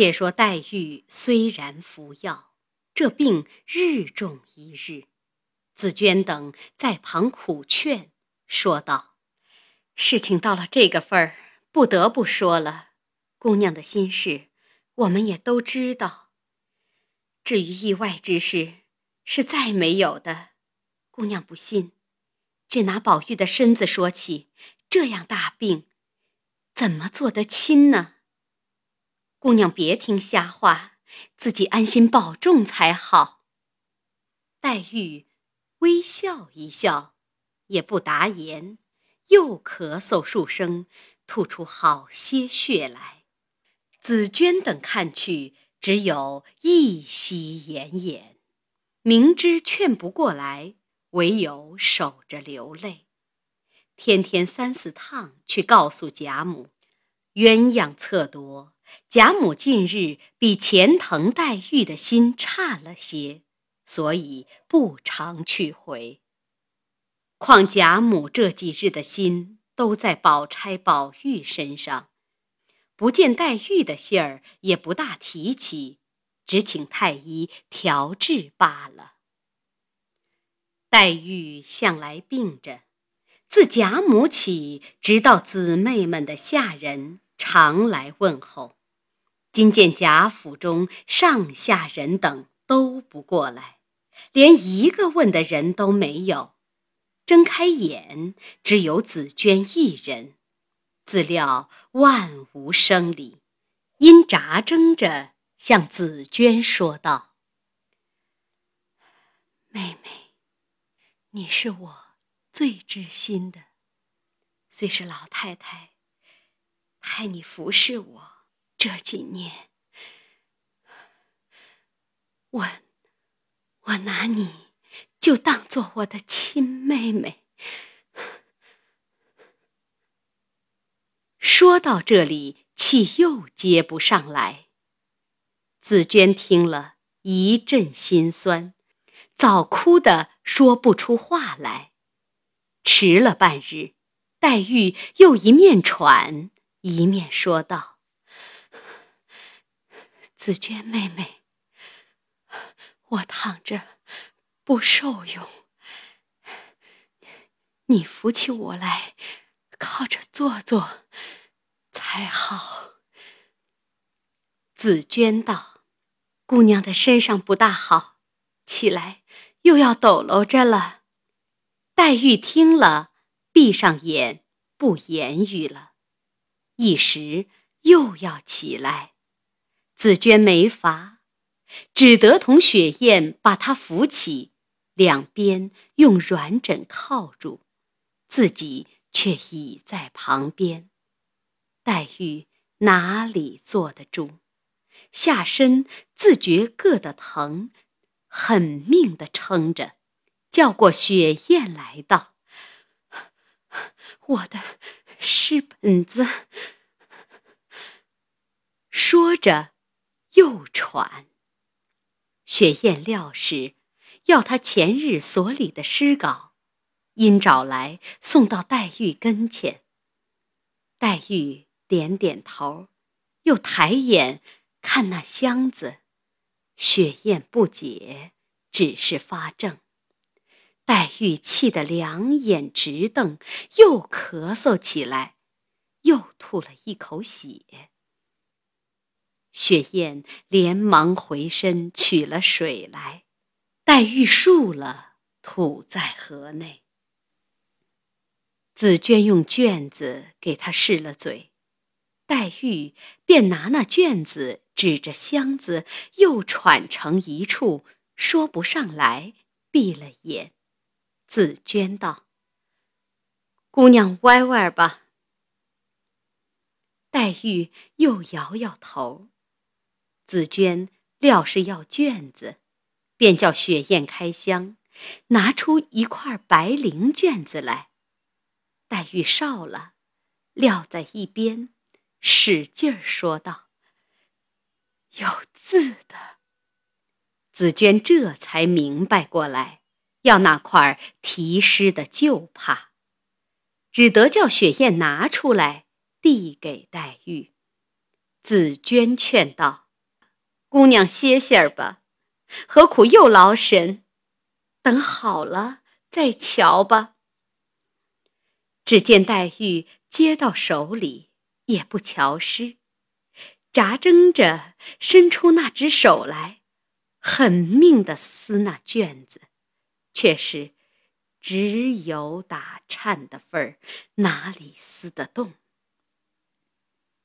且说黛玉虽然服药，这病日重一日。紫娟等在旁苦劝，说道：“事情到了这个份儿，不得不说了。姑娘的心事，我们也都知道。至于意外之事，是再没有的。姑娘不信，只拿宝玉的身子说起，这样大病，怎么做得亲呢？姑娘别听瞎话，自己安心保重才好。”黛玉。微笑一笑，也不答言，又咳嗽数声，吐出好些血来。紫娟等看去，只有一息奄奄，明知劝不过来，唯有守着流泪。天天三四趟去告诉贾母，鸳鸯测夺，贾母近日比前疼黛玉的心差了些。所以不常去回。况贾母这几日的心都在宝钗、宝玉身上，不见黛玉的信儿，也不大提起，只请太医调治罢了。黛玉向来病着，自贾母起，直到姊妹们的下人常来问候，今见贾府中上下人等都不过来。连一个问的人都没有，睁开眼，只有紫娟一人。自料万无生理，因眨睁着向紫娟说道：“妹妹，你是我最知心的，虽是老太太派你服侍我这几年，我。”我拿你就当做我的亲妹妹。说到这里，气又接不上来。紫娟听了一阵心酸，早哭得说不出话来。迟了半日，黛玉又一面喘一面说道：“紫娟妹妹。”我躺着不受用，你扶起我来，靠着坐坐才好。紫娟道：“姑娘的身上不大好，起来又要抖搂着了。”黛玉听了，闭上眼不言语了。一时又要起来，紫娟没法。只得同雪雁把他扶起，两边用软枕靠住，自己却倚在旁边。黛玉哪里坐得住？下身自觉硌得疼，狠命的撑着，叫过雪雁来道：“我的诗本子。”说着，又喘。雪雁料是要他前日所里的诗稿，因找来送到黛玉跟前。黛玉点点头，又抬眼看那箱子，雪雁不解，只是发怔。黛玉气得两眼直瞪，又咳嗽起来，又吐了一口血。雪雁连忙回身取了水来，黛玉漱了，吐在河内。紫娟用卷子给她试了嘴，黛玉便拿那卷子指着箱子，又喘成一处，说不上来，闭了眼。紫娟道：“姑娘歪歪吧。”黛玉又摇摇头。紫娟料是要卷子，便叫雪雁开箱，拿出一块白绫卷子来。黛玉少了，撂在一边，使劲儿说道：“有字的。”紫娟这才明白过来，要那块题诗的旧帕，只得叫雪雁拿出来，递给黛玉。紫娟劝道。姑娘歇歇儿吧，何苦又劳神？等好了再瞧吧。”只见黛玉接到手里，也不瞧诗，眨睁着伸出那只手来，狠命的撕那卷子，却是只有打颤的份儿，哪里撕得动？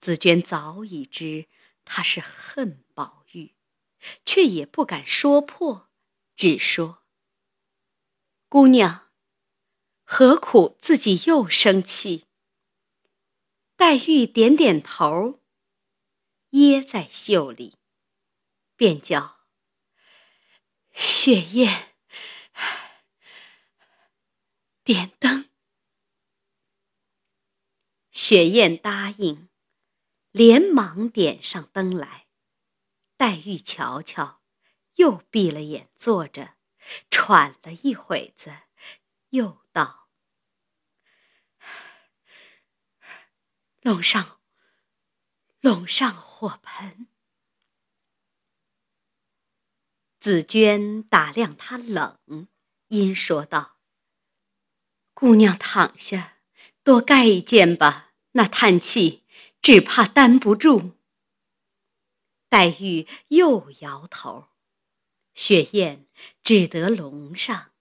紫娟早已知他是恨宝玉。却也不敢说破，只说：“姑娘，何苦自己又生气？”黛玉点点头，掖在袖里，便叫雪雁点灯。雪雁答应，连忙点上灯来。黛玉瞧瞧，又闭了眼坐着，喘了一会子，又道：“拢上，拢上火盆。”紫娟打量他冷，因说道：“姑娘躺下，多盖一件吧。那叹气，只怕担不住。”黛玉又摇头，雪雁只得笼上，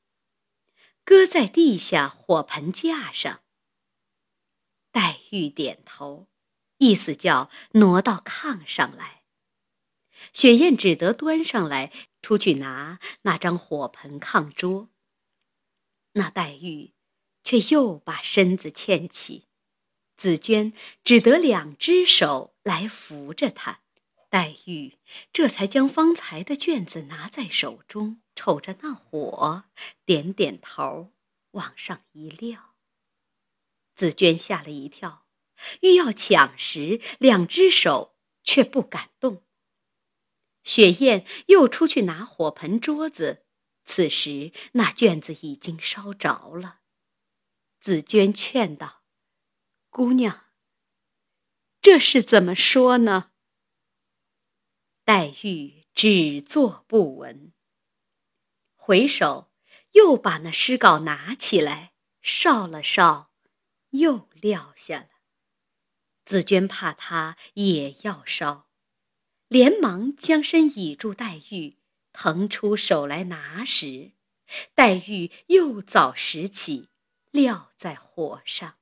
搁在地下火盆架上。黛玉点头，意思叫挪到炕上来。雪雁只得端上来，出去拿那张火盆炕桌。那黛玉却又把身子欠起，紫娟只得两只手来扶着她。黛玉这才将方才的卷子拿在手中，瞅着那火，点点头，往上一撂。紫娟吓了一跳，欲要抢时，两只手却不敢动。雪雁又出去拿火盆桌子，此时那卷子已经烧着了。紫娟劝道：“姑娘，这是怎么说呢？”黛玉只坐不闻，回首又把那诗稿拿起来烧了烧，又撂下了。紫娟怕他也要烧，连忙将身倚住黛玉，腾出手来拿时，黛玉又早拾起，撂在火上。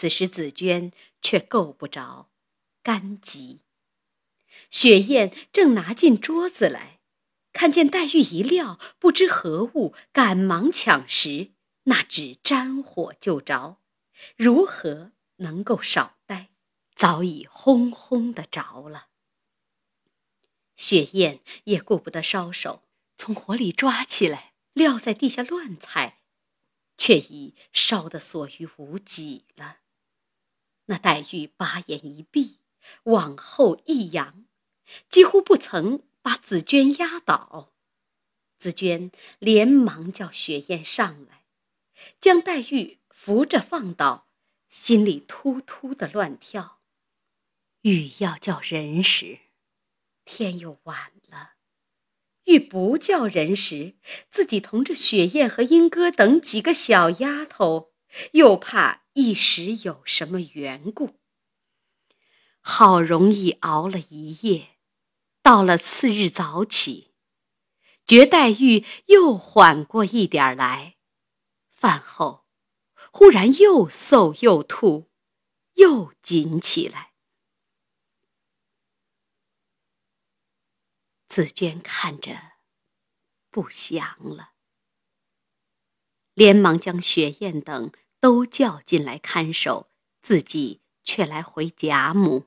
此时紫娟却够不着，干急。雪雁正拿进桌子来，看见黛玉一撂，不知何物，赶忙抢时，那纸沾火就着，如何能够少待？早已轰轰的着了。雪雁也顾不得烧手，从火里抓起来，撂在地下乱踩，却已烧得所余无几了。那黛玉把眼一闭，往后一仰。几乎不曾把紫娟压倒，紫娟连忙叫雪雁上来，将黛玉扶着放倒，心里突突的乱跳。欲要叫人时，天又晚了；欲不叫人时，自己同着雪雁和莺歌等几个小丫头，又怕一时有什么缘故，好容易熬了一夜。到了次日早起，觉黛玉又缓过一点来，饭后忽然又嗽又吐，又紧起来。紫娟看着不祥了，连忙将雪雁等都叫进来看守，自己却来回贾母。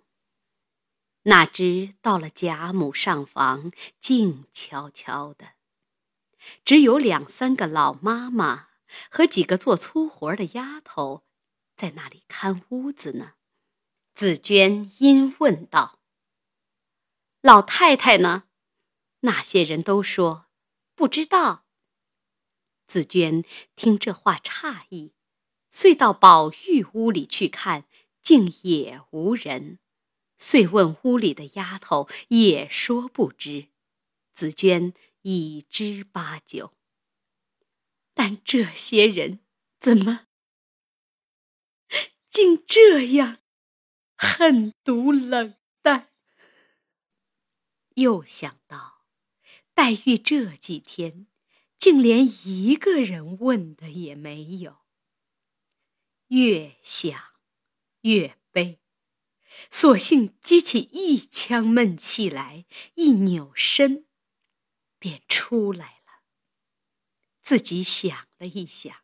哪知到了贾母上房，静悄悄的，只有两三个老妈妈和几个做粗活的丫头，在那里看屋子呢。紫娟因问道：“老太太呢？”那些人都说不知道。紫娟听这话诧异，遂到宝玉屋里去看，竟也无人。遂问屋里的丫头，也说不知。紫娟已知八九。但这些人怎么竟这样狠毒冷淡？又想到黛玉这几天竟连一个人问的也没有，越想越悲。索性激起一腔闷气来，一扭身，便出来了。自己想了一想，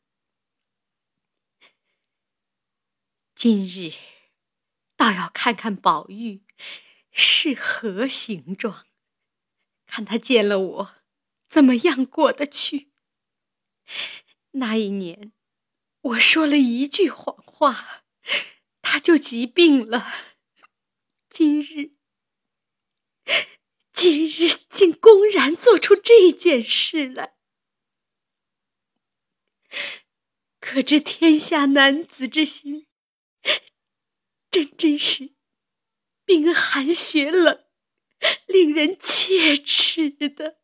今日倒要看看宝玉是何形状，看他见了我怎么样过得去。那一年，我说了一句谎话，他就疾病了。今日，今日竟公然做出这件事来，可知天下男子之心，真真是冰寒雪冷，令人切齿的。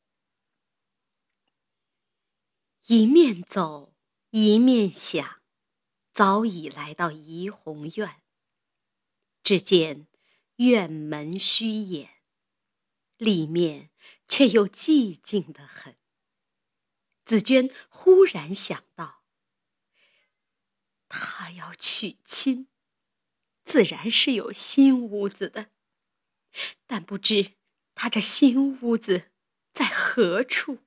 一面走，一面想，早已来到怡红院，只见。院门虚掩，里面却又寂静的很。紫娟忽然想到，她要娶亲，自然是有新屋子的，但不知她这新屋子在何处。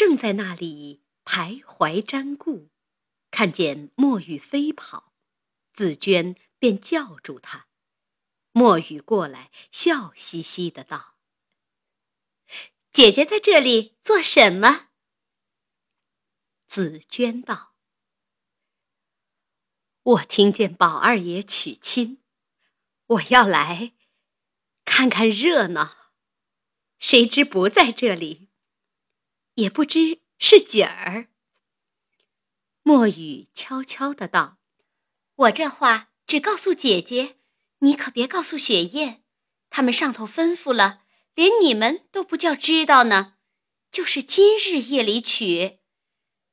正在那里徘徊瞻顾，看见墨雨飞跑。紫娟便叫住他，墨雨过来，笑嘻嘻的道：“姐姐在这里做什么？”紫娟道：“我听见宝二爷娶亲，我要来看看热闹，谁知不在这里，也不知是景儿。”墨雨悄悄的道。我这话只告诉姐姐，你可别告诉雪雁。他们上头吩咐了，连你们都不叫知道呢。就是今日夜里娶，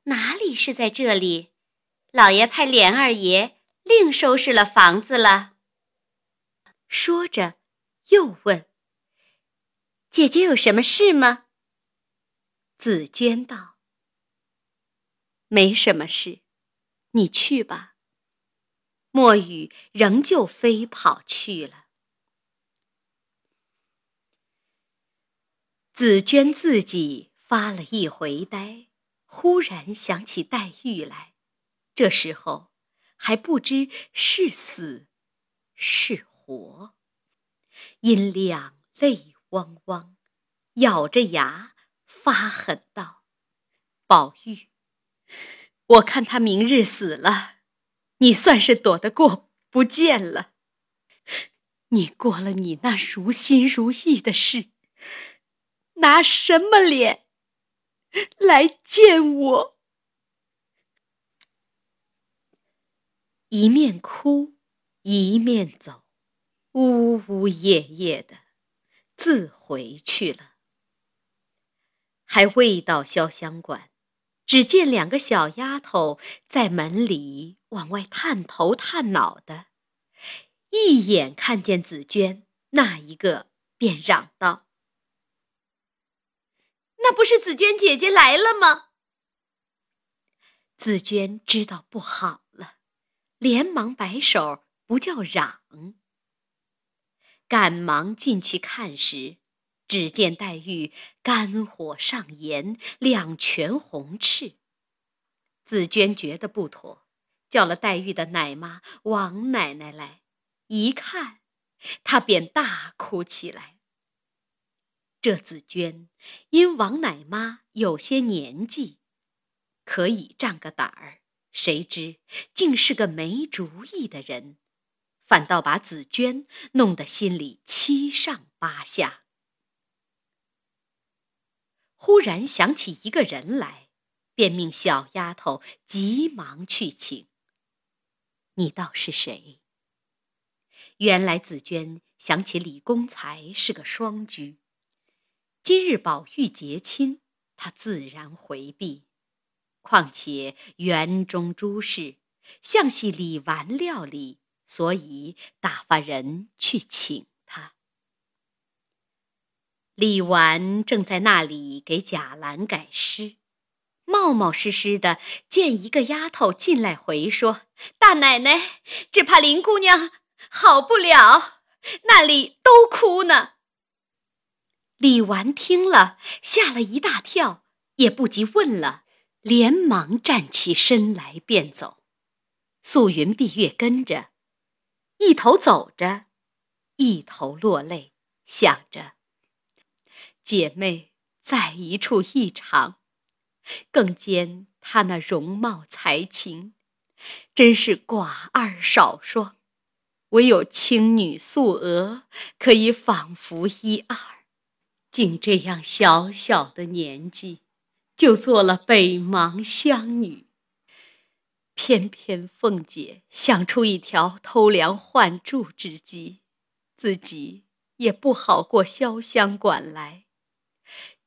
哪里是在这里？老爷派莲二爷另收拾了房子了。说着，又问：“姐姐有什么事吗？”紫娟道：“没什么事，你去吧。”墨雨仍旧飞跑去了。紫娟自己发了一回呆，忽然想起黛玉来，这时候还不知是死是活，音量泪汪汪，咬着牙发狠道：“宝玉，我看他明日死了。”你算是躲得过不见了。你过了你那如心如意的事，拿什么脸来见我？一面哭，一面走，呜呜咽咽的，自回去了。还未到潇湘馆。只见两个小丫头在门里往外探头探脑的，一眼看见紫娟，那一个便嚷道：“那不是紫娟姐姐来了吗？”紫娟知道不好了，连忙摆手不叫嚷，赶忙进去看时。只见黛玉肝火上炎，两拳红赤。紫娟觉得不妥，叫了黛玉的奶妈王奶奶来，一看，她便大哭起来。这紫娟因王奶妈有些年纪，可以仗个胆儿，谁知竟是个没主意的人，反倒把紫娟弄得心里七上八下。忽然想起一个人来，便命小丫头急忙去请。你倒是谁？”原来紫娟想起李公才是个双居，今日宝玉结亲，她自然回避。况且园中诸事，像系李纨料理，所以打发人去请。李纨正在那里给贾兰改诗，冒冒失失的见一个丫头进来回说：“大奶奶，只怕林姑娘。”好不了，那里都哭呢。李纨听了，吓了一大跳，也不及问了，连忙站起身来便走。素云、碧月跟着，一头走着，一头落泪，想着姐妹在一处一场，更兼她那容貌才情，真是寡二少双。唯有青女素娥可以仿佛一二，竟这样小小的年纪，就做了北邙乡女。偏偏凤姐想出一条偷梁换柱之计，自己也不好过潇湘馆来，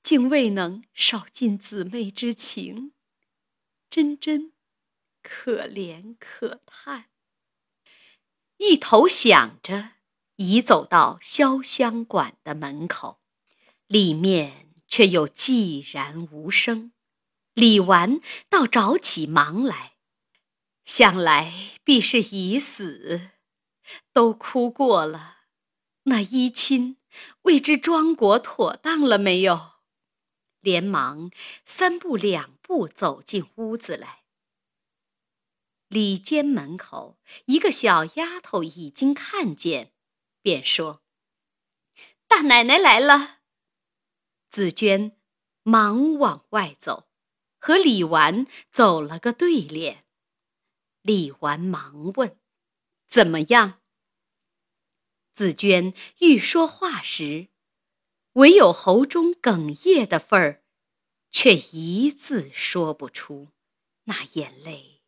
竟未能少尽姊妹之情，真真可怜可叹。一头想着，已走到潇湘馆的门口，里面却又寂然无声。李纨倒着起忙来，想来必是已死，都哭过了。那衣亲未知庄果妥当了没有？连忙三步两步走进屋子来。里间门口，一个小丫头已经看见，便说：“大奶奶来了。”紫娟忙往外走，和李纨走了个对脸。李纨忙问：“怎么样？”紫娟欲说话时，唯有喉中哽咽的份儿，却一字说不出，那眼泪。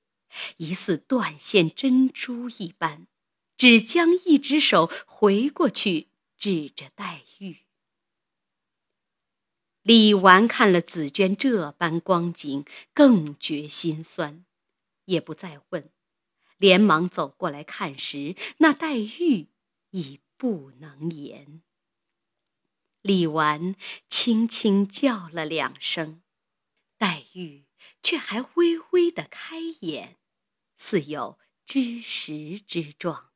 疑似断线珍珠一般，只将一只手回过去指着黛玉。李纨看了紫娟这般光景，更觉心酸，也不再问，连忙走过来看时，那黛玉已不能言。李纨轻轻叫了两声，黛玉却还微微的开眼。似有知时之状，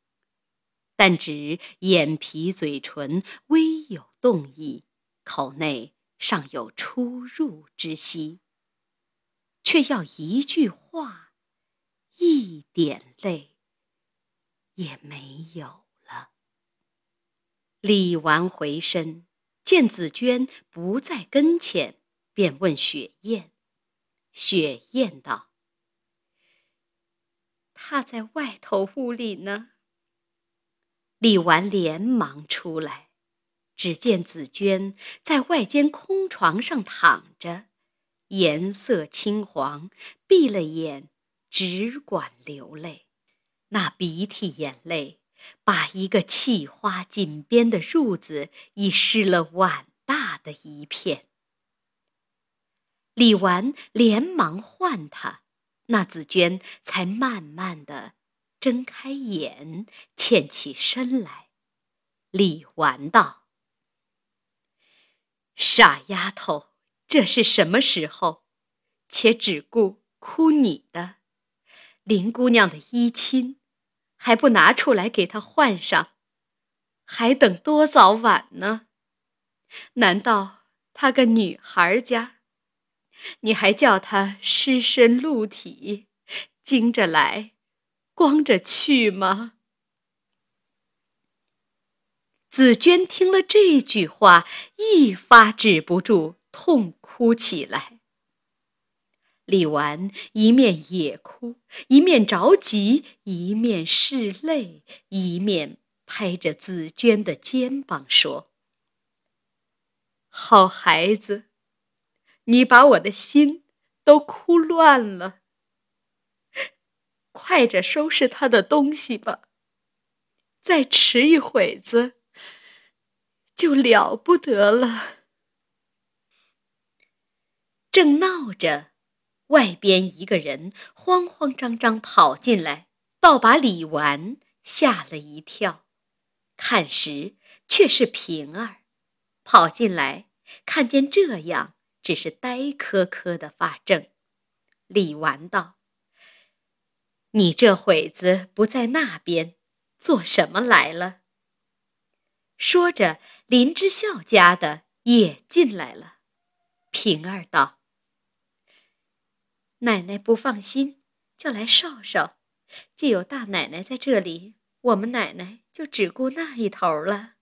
但只眼皮、嘴唇微有动意，口内尚有出入之息，却要一句话、一点泪也没有了。李纨回身见紫娟不在跟前，便问雪雁。雪雁道。她在外头屋里呢。李纨连忙出来，只见紫娟在外间空床上躺着，颜色青黄，闭了眼，只管流泪。那鼻涕眼泪，把一个砌花锦边的褥子已湿了碗大的一片。李纨连忙唤他。那紫娟才慢慢的睁开眼，欠起身来。李纨道：“傻丫头，这是什么时候？且只顾哭你的，林姑娘的衣襟还不拿出来给他换上，还等多早晚呢？难道她个女孩家？”你还叫他湿身露体，惊着来，光着去吗？紫娟听了这句话，一发止不住痛哭起来。李纨一面也哭，一面着急，一面拭泪，一面拍着紫娟的肩膀说：“好孩子。”你把我的心都哭乱了，快着收拾他的东西吧。再迟一会子，就了不得了。”正闹着，外边一个人慌慌张张跑进来，倒把李纨吓了一跳。看时，却是平儿，跑进来，看见这样，只是呆磕磕的发怔。李纨道：“你这会子不在那边，做什么来了？”说着，林之孝家的也进来了。平儿道：“奶奶不放心，叫来少少。既有大奶奶在这里，我们奶奶就只顾那一头了。”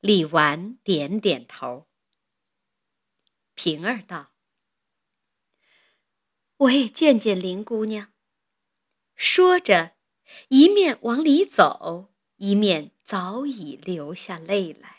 李纨点点头。平儿道。我也见见林姑娘。说着，一面往里走，一面早已流下泪来。